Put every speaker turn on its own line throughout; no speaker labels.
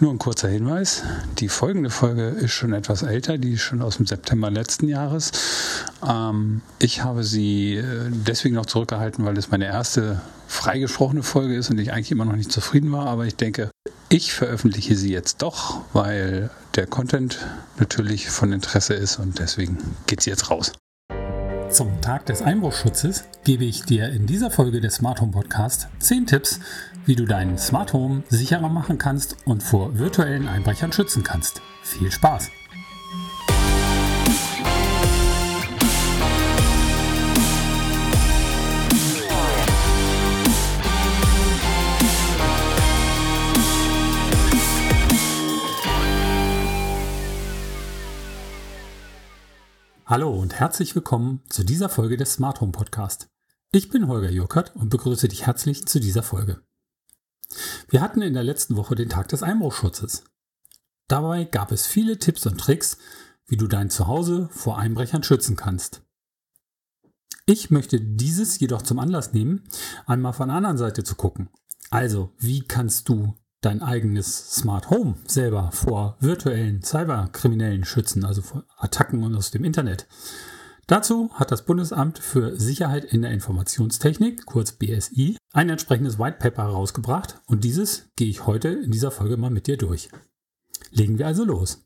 Nur ein kurzer Hinweis. Die folgende Folge ist schon etwas älter, die ist schon aus dem September letzten Jahres. Ähm, ich habe sie äh, deswegen noch zurückgehalten, weil es meine erste freigesprochene Folge ist und ich eigentlich immer noch nicht zufrieden war. Aber ich denke, ich veröffentliche sie jetzt doch, weil der Content natürlich von Interesse ist und deswegen geht sie jetzt raus.
Zum Tag des Einbruchschutzes gebe ich dir in dieser Folge des Smart Home Podcast 10 Tipps, wie du dein Smart Home sicherer machen kannst und vor virtuellen Einbrechern schützen kannst. Viel Spaß! Hallo und herzlich willkommen zu dieser Folge des Smart Home Podcast. Ich bin Holger Jurkert und begrüße dich herzlich zu dieser Folge. Wir hatten in der letzten Woche den Tag des Einbruchschutzes. Dabei gab es viele Tipps und Tricks, wie du dein Zuhause vor Einbrechern schützen kannst. Ich möchte dieses jedoch zum Anlass nehmen, einmal von der anderen Seite zu gucken. Also, wie kannst du dein eigenes Smart Home selber vor virtuellen Cyberkriminellen schützen, also vor Attacken aus dem Internet. Dazu hat das Bundesamt für Sicherheit in der Informationstechnik, kurz BSI, ein entsprechendes White Paper herausgebracht und dieses gehe ich heute in dieser Folge mal mit dir durch. Legen wir also los.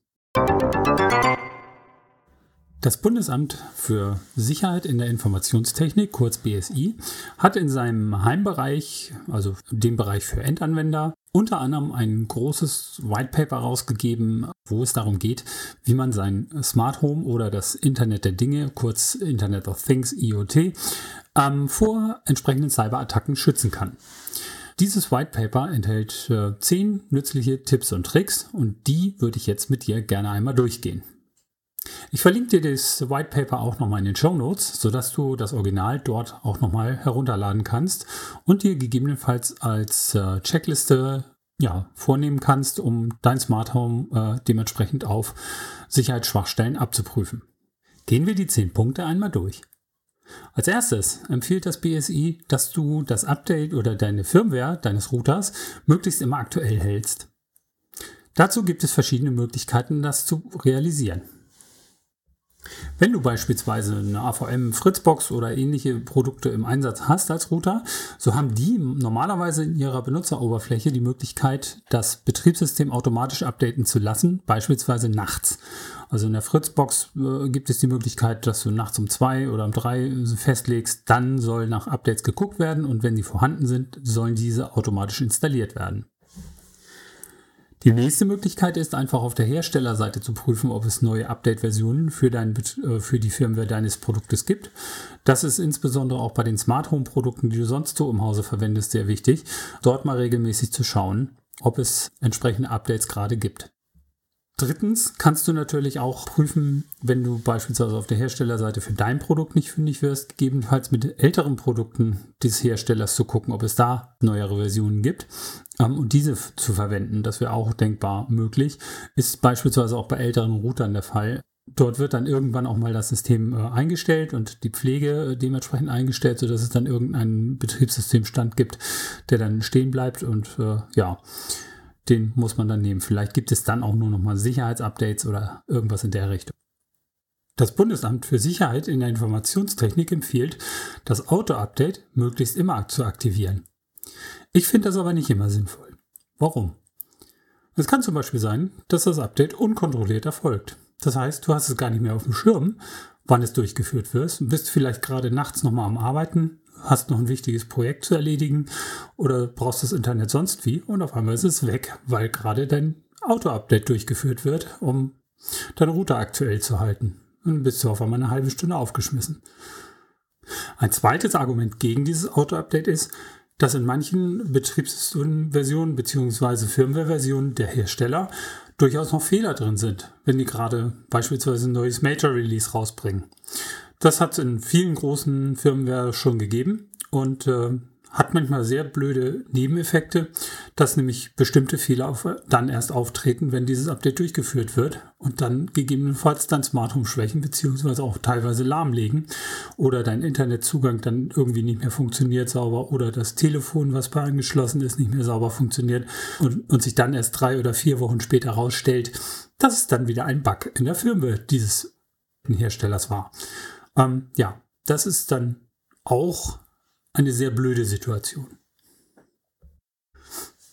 Das Bundesamt für Sicherheit in der Informationstechnik, kurz BSI, hat in seinem Heimbereich, also dem Bereich für Endanwender, unter anderem ein großes White Paper rausgegeben, wo es darum geht, wie man sein Smart Home oder das Internet der Dinge, kurz Internet of Things, IoT, ähm, vor entsprechenden Cyberattacken schützen kann. Dieses White Paper enthält äh, zehn nützliche Tipps und Tricks und die würde ich jetzt mit dir gerne einmal durchgehen. Ich verlinke dir das White Paper auch nochmal in den Show Notes, sodass du das Original dort auch nochmal herunterladen kannst und dir gegebenenfalls als äh, Checkliste ja, vornehmen kannst, um dein Smart Home äh, dementsprechend auf Sicherheitsschwachstellen abzuprüfen. Gehen wir die zehn Punkte einmal durch. Als erstes empfiehlt das BSI, dass du das Update oder deine Firmware deines Routers möglichst immer aktuell hältst. Dazu gibt es verschiedene Möglichkeiten, das zu realisieren. Wenn du beispielsweise eine AVM Fritzbox oder ähnliche Produkte im Einsatz hast als Router, so haben die normalerweise in ihrer Benutzeroberfläche die Möglichkeit, das Betriebssystem automatisch updaten zu lassen, beispielsweise nachts. Also in der Fritzbox äh, gibt es die Möglichkeit, dass du nachts um zwei oder um drei festlegst, dann soll nach Updates geguckt werden und wenn die vorhanden sind, sollen diese automatisch installiert werden. Die nächste Möglichkeit ist einfach auf der Herstellerseite zu prüfen, ob es neue Update-Versionen für, dein, äh, für die Firmware deines Produktes gibt. Das ist insbesondere auch bei den Smart Home Produkten, die du sonst so im Hause verwendest, sehr wichtig, dort mal regelmäßig zu schauen, ob es entsprechende Updates gerade gibt. Drittens kannst du natürlich auch prüfen, wenn du beispielsweise auf der Herstellerseite für dein Produkt nicht fündig wirst, gegebenenfalls mit älteren Produkten des Herstellers zu gucken, ob es da neuere Versionen gibt ähm, und diese zu verwenden. Das wäre auch denkbar möglich. Ist beispielsweise auch bei älteren Routern der Fall. Dort wird dann irgendwann auch mal das System äh, eingestellt und die Pflege äh, dementsprechend eingestellt, sodass es dann irgendeinen Betriebssystemstand gibt, der dann stehen bleibt und äh, ja den muss man dann nehmen. Vielleicht gibt es dann auch nur noch mal Sicherheitsupdates oder irgendwas in der Richtung. Das Bundesamt für Sicherheit in der Informationstechnik empfiehlt, das Auto-Update möglichst immer zu aktivieren. Ich finde das aber nicht immer sinnvoll. Warum? Es kann zum Beispiel sein, dass das Update unkontrolliert erfolgt. Das heißt, du hast es gar nicht mehr auf dem Schirm, wann es durchgeführt wird, bist vielleicht gerade nachts nochmal am Arbeiten, hast noch ein wichtiges Projekt zu erledigen oder brauchst das Internet sonst wie und auf einmal ist es weg, weil gerade dein Auto-Update durchgeführt wird, um deine Router aktuell zu halten. Dann bist du auf einmal eine halbe Stunde aufgeschmissen. Ein zweites Argument gegen dieses Auto-Update ist, dass in manchen Betriebssystemversionen bzw. Firmware-Versionen der Hersteller durchaus noch Fehler drin sind, wenn die gerade beispielsweise ein neues Major-Release rausbringen. Das hat es in vielen großen Firmware schon gegeben und äh, hat manchmal sehr blöde Nebeneffekte, dass nämlich bestimmte Fehler dann erst auftreten, wenn dieses Update durchgeführt wird und dann gegebenenfalls dein Smart Home schwächen beziehungsweise auch teilweise lahmlegen oder dein Internetzugang dann irgendwie nicht mehr funktioniert sauber oder das Telefon, was bei angeschlossen ist, nicht mehr sauber funktioniert und, und sich dann erst drei oder vier Wochen später herausstellt, dass es dann wieder ein Bug in der Firmware dieses Herstellers war. Ähm, ja, das ist dann auch eine sehr blöde Situation.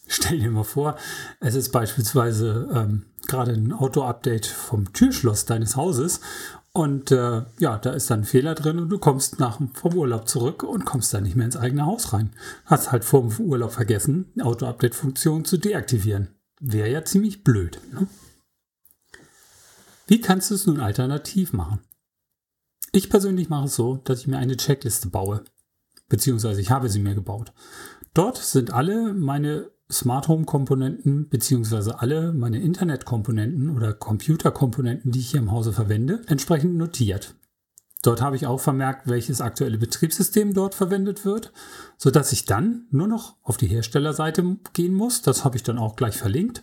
Stell dir mal vor, es ist beispielsweise ähm, gerade ein Auto-Update vom Türschloss deines Hauses und äh, ja, da ist dann ein Fehler drin und du kommst nach vom Urlaub zurück und kommst dann nicht mehr ins eigene Haus rein. Hast halt vor dem Urlaub vergessen, die Auto-Update-Funktion zu deaktivieren. Wäre ja ziemlich blöd. Ne? Wie kannst du es nun alternativ machen? Ich persönlich mache es so, dass ich mir eine Checkliste baue beziehungsweise ich habe sie mir gebaut. Dort sind alle meine Smart Home Komponenten beziehungsweise alle meine Internetkomponenten oder Computerkomponenten, die ich hier im Hause verwende, entsprechend notiert. Dort habe ich auch vermerkt, welches aktuelle Betriebssystem dort verwendet wird, sodass ich dann nur noch auf die Herstellerseite gehen muss. Das habe ich dann auch gleich verlinkt,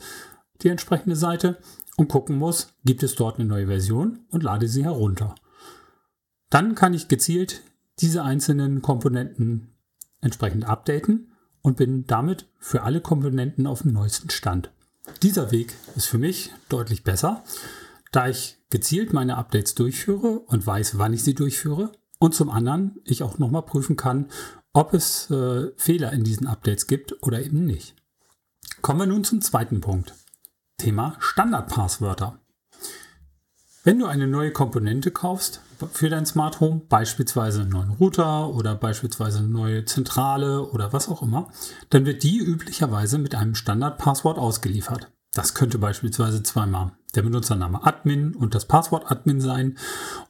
die entsprechende Seite, und gucken muss, gibt es dort eine neue Version und lade sie herunter. Dann kann ich gezielt diese einzelnen Komponenten entsprechend updaten und bin damit für alle Komponenten auf dem neuesten Stand. Dieser Weg ist für mich deutlich besser, da ich gezielt meine Updates durchführe und weiß, wann ich sie durchführe und zum anderen ich auch nochmal prüfen kann, ob es äh, Fehler in diesen Updates gibt oder eben nicht. Kommen wir nun zum zweiten Punkt. Thema Standardpasswörter. Wenn du eine neue Komponente kaufst für dein Smart Home, beispielsweise einen neuen Router oder beispielsweise eine neue Zentrale oder was auch immer, dann wird die üblicherweise mit einem Standardpasswort ausgeliefert. Das könnte beispielsweise zweimal der Benutzername Admin und das Passwort Admin sein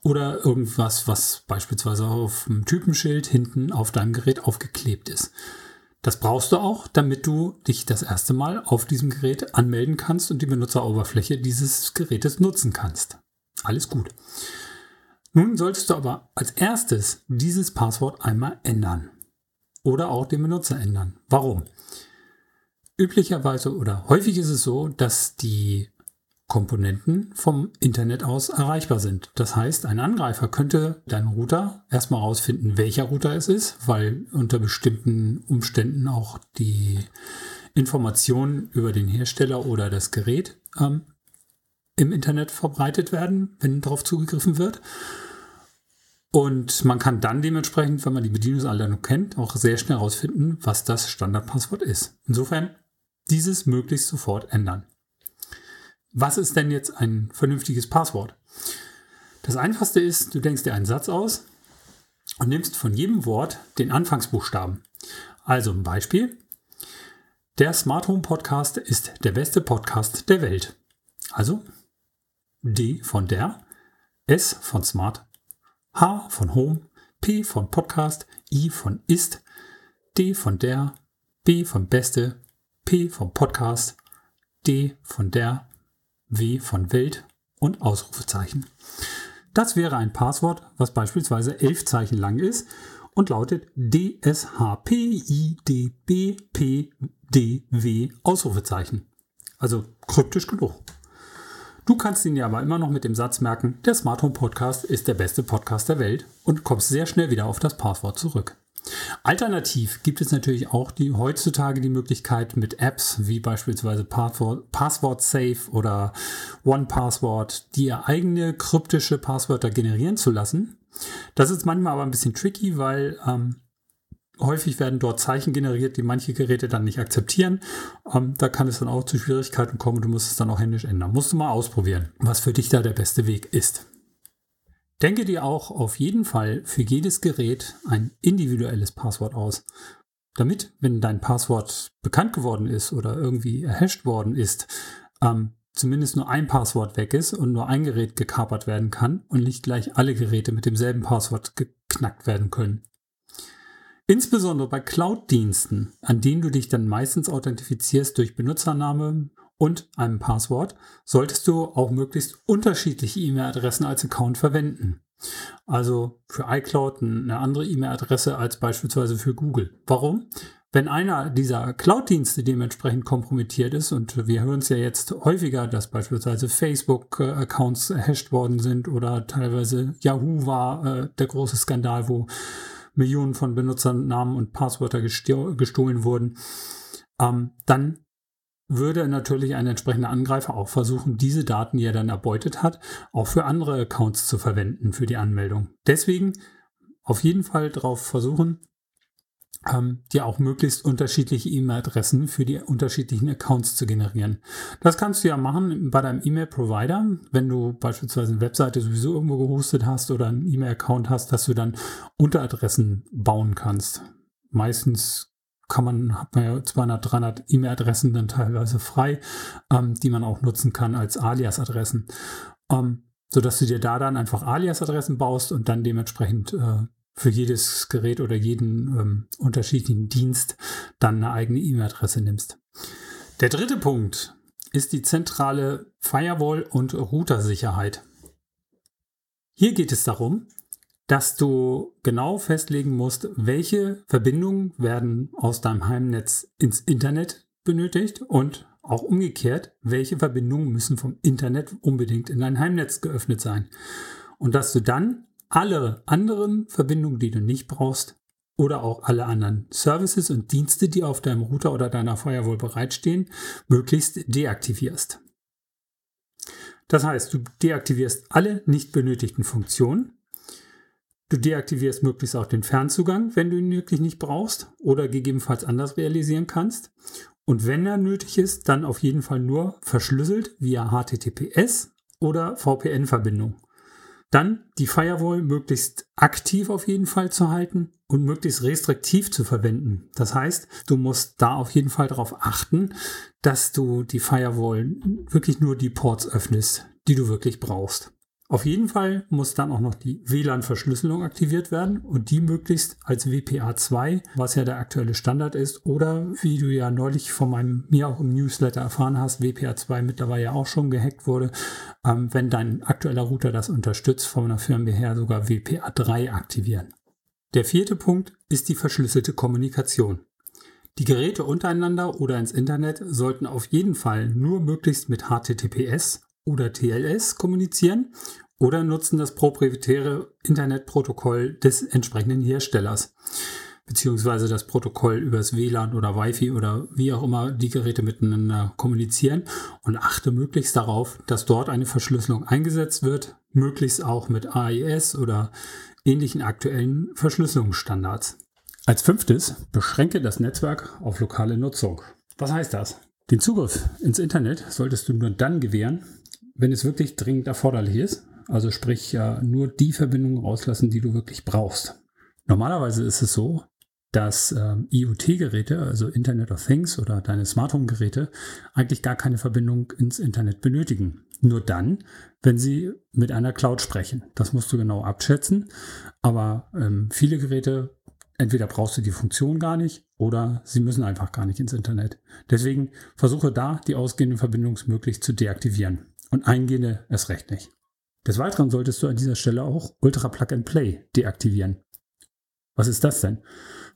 oder irgendwas, was beispielsweise auf dem Typenschild hinten auf deinem Gerät aufgeklebt ist. Das brauchst du auch, damit du dich das erste Mal auf diesem Gerät anmelden kannst und die Benutzeroberfläche dieses Gerätes nutzen kannst. Alles gut. Nun solltest du aber als erstes dieses Passwort einmal ändern. Oder auch den Benutzer ändern. Warum? Üblicherweise oder häufig ist es so, dass die Komponenten vom Internet aus erreichbar sind. Das heißt, ein Angreifer könnte deinen Router erstmal herausfinden, welcher Router es ist, weil unter bestimmten Umständen auch die Informationen über den Hersteller oder das Gerät ähm, im Internet verbreitet werden, wenn darauf zugegriffen wird. Und man kann dann dementsprechend, wenn man die Bedienungsanleitung kennt, auch sehr schnell herausfinden, was das Standardpasswort ist. Insofern dieses möglichst sofort ändern. Was ist denn jetzt ein vernünftiges Passwort? Das einfachste ist, du denkst dir einen Satz aus und nimmst von jedem Wort den Anfangsbuchstaben. Also ein Beispiel. Der Smart Home Podcast ist der beste Podcast der Welt. Also D von der, S von Smart, H von Home, P von Podcast, I von ist, D von der, B von Beste, P von Podcast, D von der, W von Welt und Ausrufezeichen. Das wäre ein Passwort, was beispielsweise elf Zeichen lang ist und lautet DSHPIDBPDW Ausrufezeichen. Also kryptisch genug. Du kannst ihn dir aber immer noch mit dem Satz merken, der Smart Home Podcast ist der beste Podcast der Welt und kommst sehr schnell wieder auf das Passwort zurück. Alternativ gibt es natürlich auch die, heutzutage die Möglichkeit mit Apps wie beispielsweise Passwort, Passwort Safe oder One Password, dir eigene kryptische Passwörter generieren zu lassen. Das ist manchmal aber ein bisschen tricky, weil ähm, Häufig werden dort Zeichen generiert, die manche Geräte dann nicht akzeptieren. Ähm, da kann es dann auch zu Schwierigkeiten kommen. Du musst es dann auch händisch ändern. Musst du mal ausprobieren, was für dich da der beste Weg ist. Denke dir auch auf jeden Fall für jedes Gerät ein individuelles Passwort aus. Damit, wenn dein Passwort bekannt geworden ist oder irgendwie erhasht worden ist, ähm, zumindest nur ein Passwort weg ist und nur ein Gerät gekapert werden kann und nicht gleich alle Geräte mit demselben Passwort geknackt werden können. Insbesondere bei Cloud-Diensten, an denen du dich dann meistens authentifizierst durch Benutzername und einem Passwort, solltest du auch möglichst unterschiedliche E-Mail-Adressen als Account verwenden. Also für iCloud eine andere E-Mail-Adresse als beispielsweise für Google. Warum? Wenn einer dieser Cloud-Dienste dementsprechend kompromittiert ist, und wir hören es ja jetzt häufiger, dass beispielsweise Facebook-Accounts hashed worden sind oder teilweise Yahoo war äh, der große Skandal, wo Millionen von Benutzernamen und Passwörter gestohlen wurden, ähm, dann würde natürlich ein entsprechender Angreifer auch versuchen, diese Daten, die er dann erbeutet hat, auch für andere Accounts zu verwenden für die Anmeldung. Deswegen auf jeden Fall darauf versuchen, ähm, dir auch möglichst unterschiedliche E-Mail-Adressen für die unterschiedlichen Accounts zu generieren. Das kannst du ja machen bei deinem E-Mail-Provider, wenn du beispielsweise eine Webseite sowieso irgendwo gehostet hast oder einen E-Mail-Account hast, dass du dann Unteradressen bauen kannst. Meistens kann man, hat man ja 200, 300 E-Mail-Adressen dann teilweise frei, ähm, die man auch nutzen kann als Alias-Adressen. Ähm, sodass du dir da dann einfach Alias-Adressen baust und dann dementsprechend äh, für jedes Gerät oder jeden ähm, unterschiedlichen Dienst dann eine eigene E-Mail-Adresse nimmst. Der dritte Punkt ist die zentrale Firewall- und Router-Sicherheit. Hier geht es darum, dass du genau festlegen musst, welche Verbindungen werden aus deinem Heimnetz ins Internet benötigt und auch umgekehrt, welche Verbindungen müssen vom Internet unbedingt in dein Heimnetz geöffnet sein. Und dass du dann alle anderen Verbindungen, die du nicht brauchst, oder auch alle anderen Services und Dienste, die auf deinem Router oder deiner Firewall bereitstehen, möglichst deaktivierst. Das heißt, du deaktivierst alle nicht benötigten Funktionen Du deaktivierst möglichst auch den Fernzugang, wenn du ihn wirklich nicht brauchst oder gegebenenfalls anders realisieren kannst. Und wenn er nötig ist, dann auf jeden Fall nur verschlüsselt via HTTPS oder VPN-Verbindung. Dann die Firewall möglichst aktiv auf jeden Fall zu halten und möglichst restriktiv zu verwenden. Das heißt, du musst da auf jeden Fall darauf achten, dass du die Firewall wirklich nur die Ports öffnest, die du wirklich brauchst. Auf jeden Fall muss dann auch noch die WLAN-Verschlüsselung aktiviert werden und die möglichst als WPA2, was ja der aktuelle Standard ist, oder wie du ja neulich von meinem mir auch im Newsletter erfahren hast, WPA2 mittlerweile ja auch schon gehackt wurde, ähm, wenn dein aktueller Router das unterstützt, von einer Firma her sogar WPA3 aktivieren. Der vierte Punkt ist die verschlüsselte Kommunikation. Die Geräte untereinander oder ins Internet sollten auf jeden Fall nur möglichst mit HTTPS oder TLS kommunizieren oder nutzen das proprietäre Internetprotokoll des entsprechenden Herstellers beziehungsweise das Protokoll übers WLAN oder Wi-Fi oder wie auch immer die Geräte miteinander kommunizieren und achte möglichst darauf, dass dort eine Verschlüsselung eingesetzt wird, möglichst auch mit AES oder ähnlichen aktuellen Verschlüsselungsstandards. Als fünftes beschränke das Netzwerk auf lokale Nutzung. Was heißt das? Den Zugriff ins Internet solltest du nur dann gewähren, wenn es wirklich dringend erforderlich ist. Also sprich ja nur die Verbindungen rauslassen, die du wirklich brauchst. Normalerweise ist es so, dass ähm, IoT-Geräte, also Internet of Things oder deine Smart Home-Geräte, eigentlich gar keine Verbindung ins Internet benötigen. Nur dann, wenn sie mit einer Cloud sprechen. Das musst du genau abschätzen. Aber ähm, viele Geräte, entweder brauchst du die Funktion gar nicht oder sie müssen einfach gar nicht ins Internet. Deswegen versuche da die ausgehenden Verbindungen möglichst zu deaktivieren und eingehende erst recht nicht. Des Weiteren solltest du an dieser Stelle auch Ultra Plug and Play deaktivieren. Was ist das denn?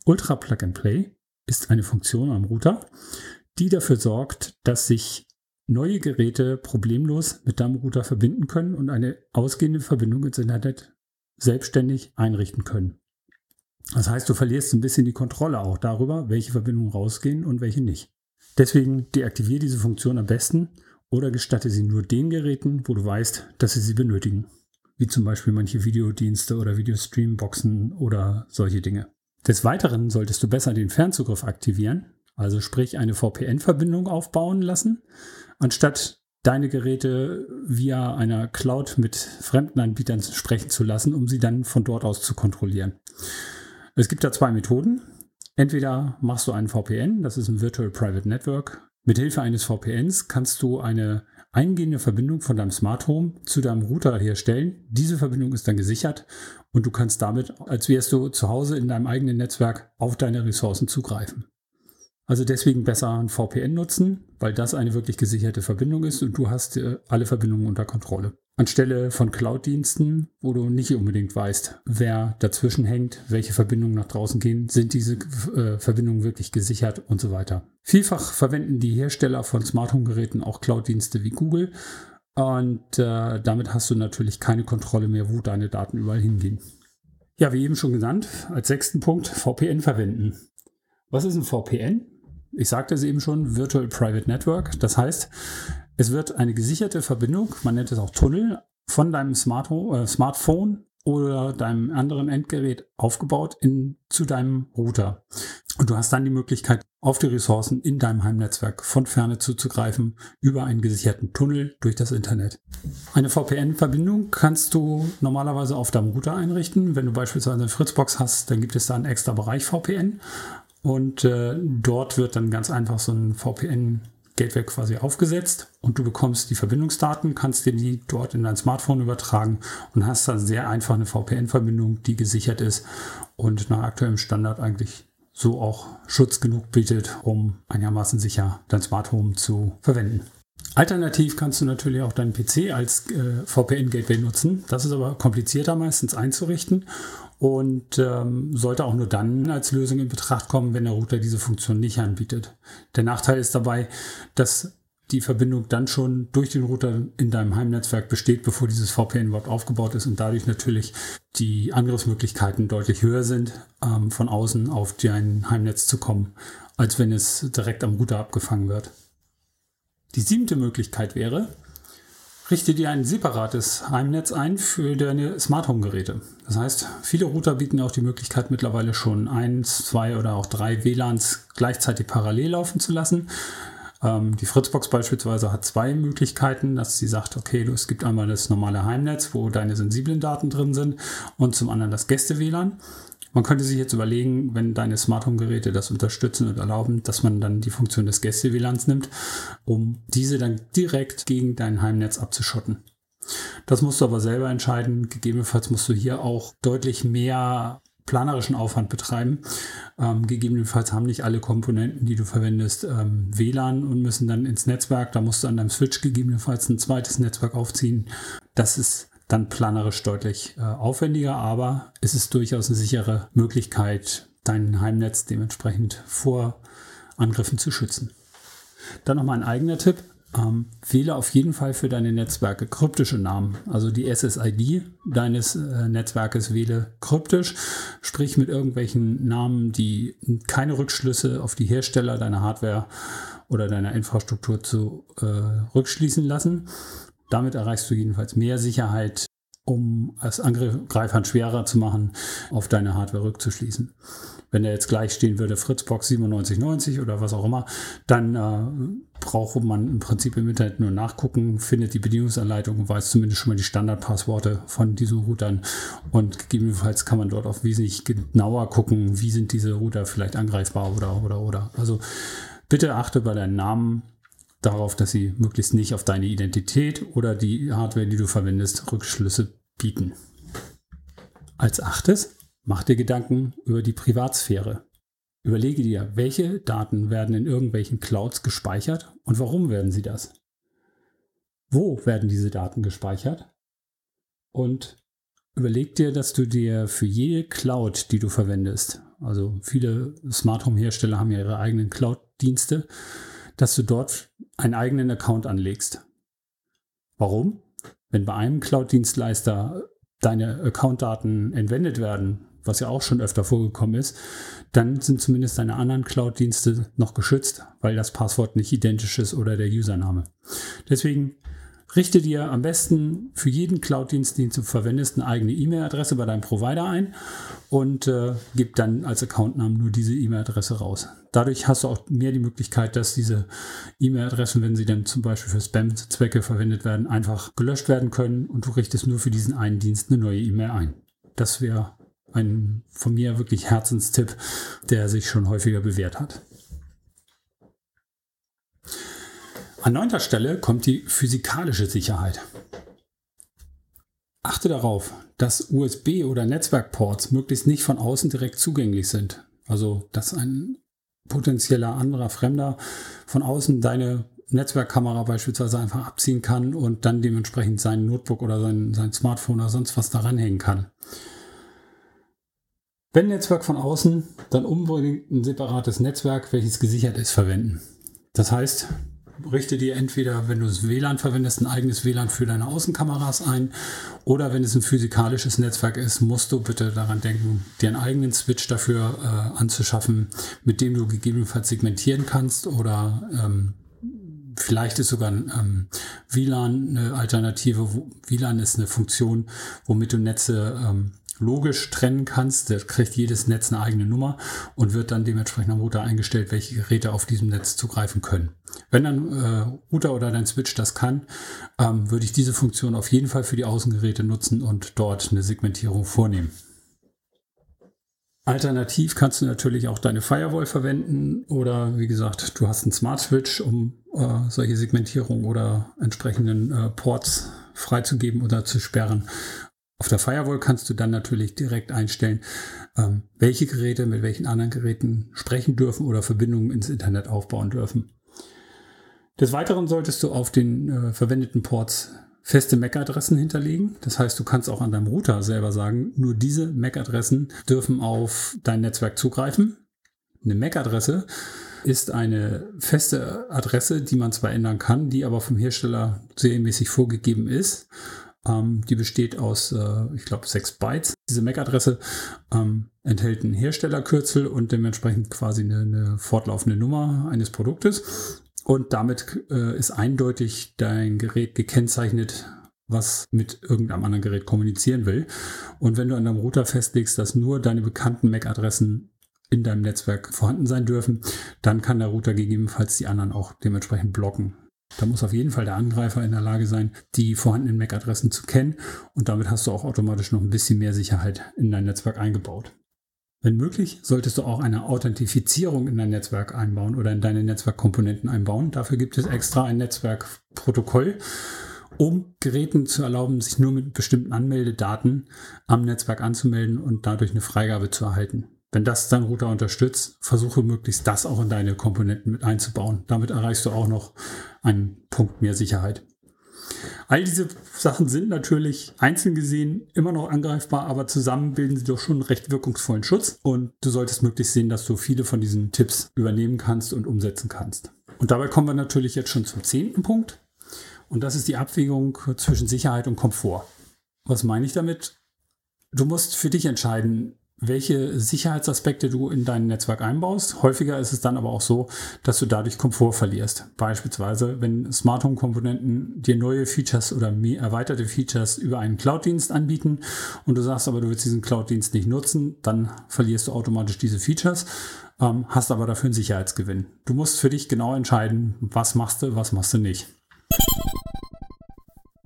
Ultra Plug and Play ist eine Funktion am Router, die dafür sorgt, dass sich neue Geräte problemlos mit deinem Router verbinden können und eine ausgehende Verbindung ins Internet selbstständig einrichten können. Das heißt, du verlierst ein bisschen die Kontrolle auch darüber, welche Verbindungen rausgehen und welche nicht. Deswegen deaktiviere diese Funktion am besten oder gestatte sie nur den Geräten, wo du weißt, dass sie sie benötigen. Wie zum Beispiel manche Videodienste oder Videostreamboxen oder solche Dinge. Des Weiteren solltest du besser den Fernzugriff aktivieren, also sprich eine VPN-Verbindung aufbauen lassen, anstatt deine Geräte via einer Cloud mit fremden Anbietern sprechen zu lassen, um sie dann von dort aus zu kontrollieren. Es gibt da zwei Methoden. Entweder machst du einen VPN, das ist ein Virtual Private Network, Mithilfe eines VPNs kannst du eine eingehende Verbindung von deinem Smart Home zu deinem Router herstellen. Diese Verbindung ist dann gesichert und du kannst damit, als wärst du zu Hause in deinem eigenen Netzwerk, auf deine Ressourcen zugreifen. Also deswegen besser ein VPN nutzen, weil das eine wirklich gesicherte Verbindung ist und du hast äh, alle Verbindungen unter Kontrolle. Anstelle von Cloud-Diensten, wo du nicht unbedingt weißt, wer dazwischen hängt, welche Verbindungen nach draußen gehen, sind diese äh, Verbindungen wirklich gesichert und so weiter. Vielfach verwenden die Hersteller von Smart Home Geräten auch Cloud-Dienste wie Google und äh, damit hast du natürlich keine Kontrolle mehr, wo deine Daten überall hingehen. Ja, wie eben schon genannt, als sechsten Punkt VPN verwenden. Was ist ein VPN? Ich sagte es eben schon, Virtual Private Network. Das heißt, es wird eine gesicherte Verbindung, man nennt es auch Tunnel, von deinem äh, Smartphone oder deinem anderen Endgerät aufgebaut in, zu deinem Router. Und du hast dann die Möglichkeit, auf die Ressourcen in deinem Heimnetzwerk von ferne zuzugreifen über einen gesicherten Tunnel durch das Internet. Eine VPN-Verbindung kannst du normalerweise auf deinem Router einrichten. Wenn du beispielsweise eine Fritzbox hast, dann gibt es da einen extra Bereich VPN. Und äh, dort wird dann ganz einfach so ein VPN Gateway quasi aufgesetzt und du bekommst die Verbindungsdaten, kannst dir die dort in dein Smartphone übertragen und hast dann sehr einfach eine VPN-Verbindung, die gesichert ist und nach aktuellem Standard eigentlich so auch Schutz genug bietet, um einigermaßen sicher dein Smart Home zu verwenden. Alternativ kannst du natürlich auch deinen PC als äh, VPN-Gateway nutzen. Das ist aber komplizierter meistens einzurichten und ähm, sollte auch nur dann als Lösung in Betracht kommen, wenn der Router diese Funktion nicht anbietet. Der Nachteil ist dabei, dass die Verbindung dann schon durch den Router in deinem Heimnetzwerk besteht, bevor dieses VPN überhaupt aufgebaut ist und dadurch natürlich die Angriffsmöglichkeiten deutlich höher sind, ähm, von außen auf dein Heimnetz zu kommen, als wenn es direkt am Router abgefangen wird. Die siebte Möglichkeit wäre, richte dir ein separates Heimnetz ein für deine Smart Home Geräte. Das heißt, viele Router bieten auch die Möglichkeit mittlerweile schon eins, zwei oder auch drei WLANs gleichzeitig parallel laufen zu lassen. Ähm, die Fritzbox beispielsweise hat zwei Möglichkeiten, dass sie sagt, okay, es gibt einmal das normale Heimnetz, wo deine sensiblen Daten drin sind und zum anderen das Gäste-WLAN. Man könnte sich jetzt überlegen, wenn deine Smart Home Geräte das unterstützen und erlauben, dass man dann die Funktion des Gäste-WLANs nimmt, um diese dann direkt gegen dein Heimnetz abzuschotten. Das musst du aber selber entscheiden. Gegebenenfalls musst du hier auch deutlich mehr planerischen Aufwand betreiben. Ähm, gegebenenfalls haben nicht alle Komponenten, die du verwendest, ähm, WLAN und müssen dann ins Netzwerk. Da musst du an deinem Switch gegebenenfalls ein zweites Netzwerk aufziehen. Das ist dann planerisch deutlich äh, aufwendiger, aber es ist durchaus eine sichere Möglichkeit, dein Heimnetz dementsprechend vor Angriffen zu schützen. Dann nochmal ein eigener Tipp. Ähm, wähle auf jeden Fall für deine Netzwerke kryptische Namen. Also die SSID deines äh, Netzwerkes wähle kryptisch, sprich mit irgendwelchen Namen, die keine Rückschlüsse auf die Hersteller deiner Hardware oder deiner Infrastruktur zu äh, rückschließen lassen. Damit erreichst du jedenfalls mehr Sicherheit, um es Angreifern schwerer zu machen, auf deine Hardware rückzuschließen. Wenn er jetzt gleich stehen würde, Fritzbox 9790 oder was auch immer, dann äh, braucht man im Prinzip im Internet nur nachgucken, findet die Bedienungsanleitung und weiß zumindest schon mal die Standardpassworte von diesen Routern. Und gegebenenfalls kann man dort auch wesentlich genauer gucken, wie sind diese Router vielleicht angreifbar oder, oder, oder. Also bitte achte bei deinen Namen darauf, dass sie möglichst nicht auf deine Identität oder die Hardware, die du verwendest, Rückschlüsse bieten. Als achtes, mach dir Gedanken über die Privatsphäre. Überlege dir, welche Daten werden in irgendwelchen Clouds gespeichert und warum werden sie das? Wo werden diese Daten gespeichert? Und überleg dir, dass du dir für jede Cloud, die du verwendest, also viele Smart Home Hersteller haben ja ihre eigenen Cloud-Dienste, dass du dort einen eigenen Account anlegst. Warum? Wenn bei einem Cloud-Dienstleister deine Account-Daten entwendet werden, was ja auch schon öfter vorgekommen ist, dann sind zumindest deine anderen Cloud-Dienste noch geschützt, weil das Passwort nicht identisch ist oder der Username. Deswegen Richte dir am besten für jeden Cloud-Dienst, den du verwendest, eine eigene E-Mail-Adresse bei deinem Provider ein und äh, gib dann als Accountnamen nur diese E-Mail-Adresse raus. Dadurch hast du auch mehr die Möglichkeit, dass diese E-Mail-Adressen, wenn sie dann zum Beispiel für Spam-Zwecke verwendet werden, einfach gelöscht werden können und du richtest nur für diesen einen Dienst eine neue E-Mail ein. Das wäre ein von mir wirklich Herzenstipp, der sich schon häufiger bewährt hat. An neunter Stelle kommt die physikalische Sicherheit. Achte darauf, dass USB- oder Netzwerkports möglichst nicht von außen direkt zugänglich sind. Also, dass ein potenzieller anderer Fremder von außen deine Netzwerkkamera beispielsweise einfach abziehen kann und dann dementsprechend sein Notebook oder sein, sein Smartphone oder sonst was daran hängen kann. Wenn Netzwerk von außen, dann unbedingt ein separates Netzwerk, welches gesichert ist, verwenden. Das heißt, richte dir entweder, wenn du das WLAN verwendest, ein eigenes WLAN für deine Außenkameras ein oder wenn es ein physikalisches Netzwerk ist, musst du bitte daran denken, dir einen eigenen Switch dafür äh, anzuschaffen, mit dem du gegebenenfalls segmentieren kannst oder ähm, vielleicht ist sogar ein ähm, WLAN eine Alternative. WLAN ist eine Funktion, womit du Netze ähm, logisch trennen kannst. Da kriegt jedes Netz eine eigene Nummer und wird dann dementsprechend am Router eingestellt, welche Geräte auf diesem Netz zugreifen können. Wenn dann äh, Router oder dein Switch das kann, ähm, würde ich diese Funktion auf jeden Fall für die Außengeräte nutzen und dort eine Segmentierung vornehmen. Alternativ kannst du natürlich auch deine Firewall verwenden oder wie gesagt, du hast einen Smart Switch, um äh, solche Segmentierung oder entsprechenden äh, Ports freizugeben oder zu sperren. Auf der Firewall kannst du dann natürlich direkt einstellen, ähm, welche Geräte mit welchen anderen Geräten sprechen dürfen oder Verbindungen ins Internet aufbauen dürfen. Des Weiteren solltest du auf den äh, verwendeten Ports feste MAC-Adressen hinterlegen. Das heißt, du kannst auch an deinem Router selber sagen, nur diese MAC-Adressen dürfen auf dein Netzwerk zugreifen. Eine MAC-Adresse ist eine feste Adresse, die man zwar ändern kann, die aber vom Hersteller serienmäßig vorgegeben ist. Ähm, die besteht aus, äh, ich glaube, sechs Bytes. Diese MAC-Adresse ähm, enthält ein Herstellerkürzel und dementsprechend quasi eine, eine fortlaufende Nummer eines Produktes. Und damit äh, ist eindeutig dein Gerät gekennzeichnet, was mit irgendeinem anderen Gerät kommunizieren will. Und wenn du an deinem Router festlegst, dass nur deine bekannten MAC-Adressen in deinem Netzwerk vorhanden sein dürfen, dann kann der Router gegebenenfalls die anderen auch dementsprechend blocken. Da muss auf jeden Fall der Angreifer in der Lage sein, die vorhandenen MAC-Adressen zu kennen und damit hast du auch automatisch noch ein bisschen mehr Sicherheit in dein Netzwerk eingebaut. Wenn möglich, solltest du auch eine Authentifizierung in dein Netzwerk einbauen oder in deine Netzwerkkomponenten einbauen. Dafür gibt es extra ein Netzwerkprotokoll, um Geräten zu erlauben, sich nur mit bestimmten Anmeldedaten am Netzwerk anzumelden und dadurch eine Freigabe zu erhalten. Wenn das dein Router unterstützt, versuche möglichst das auch in deine Komponenten mit einzubauen. Damit erreichst du auch noch einen Punkt mehr Sicherheit. All diese Sachen sind natürlich einzeln gesehen immer noch angreifbar, aber zusammen bilden sie doch schon einen recht wirkungsvollen Schutz und du solltest möglichst sehen, dass du viele von diesen Tipps übernehmen kannst und umsetzen kannst. Und dabei kommen wir natürlich jetzt schon zum zehnten Punkt und das ist die Abwägung zwischen Sicherheit und Komfort. Was meine ich damit? Du musst für dich entscheiden, welche Sicherheitsaspekte du in dein Netzwerk einbaust. Häufiger ist es dann aber auch so, dass du dadurch Komfort verlierst. Beispielsweise, wenn Smart Home Komponenten dir neue Features oder erweiterte Features über einen Cloud-Dienst anbieten und du sagst aber, du willst diesen Cloud-Dienst nicht nutzen, dann verlierst du automatisch diese Features, ähm, hast aber dafür einen Sicherheitsgewinn. Du musst für dich genau entscheiden, was machst du, was machst du nicht.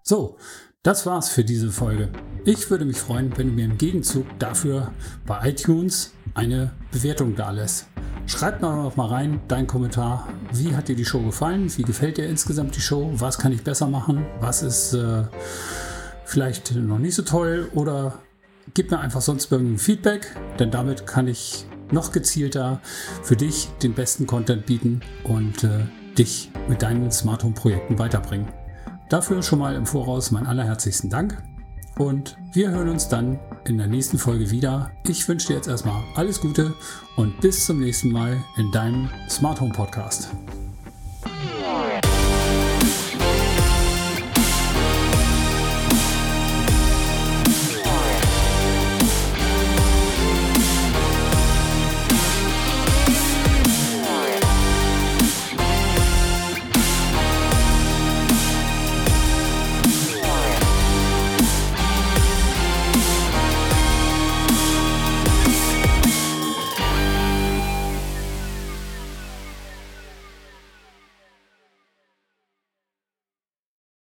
So, das war's für diese Folge. Ich würde mich freuen, wenn du mir im Gegenzug dafür bei iTunes eine Bewertung da lässt. Schreib mir noch mal rein deinen Kommentar. Wie hat dir die Show gefallen? Wie gefällt dir insgesamt die Show? Was kann ich besser machen? Was ist äh, vielleicht noch nicht so toll? Oder gib mir einfach sonst irgendein Feedback, denn damit kann ich noch gezielter für dich den besten Content bieten und äh, dich mit deinen Smart Home Projekten weiterbringen. Dafür schon mal im Voraus meinen allerherzlichsten Dank. Und wir hören uns dann in der nächsten Folge wieder. Ich wünsche dir jetzt erstmal alles Gute und bis zum nächsten Mal in deinem Smart Home Podcast.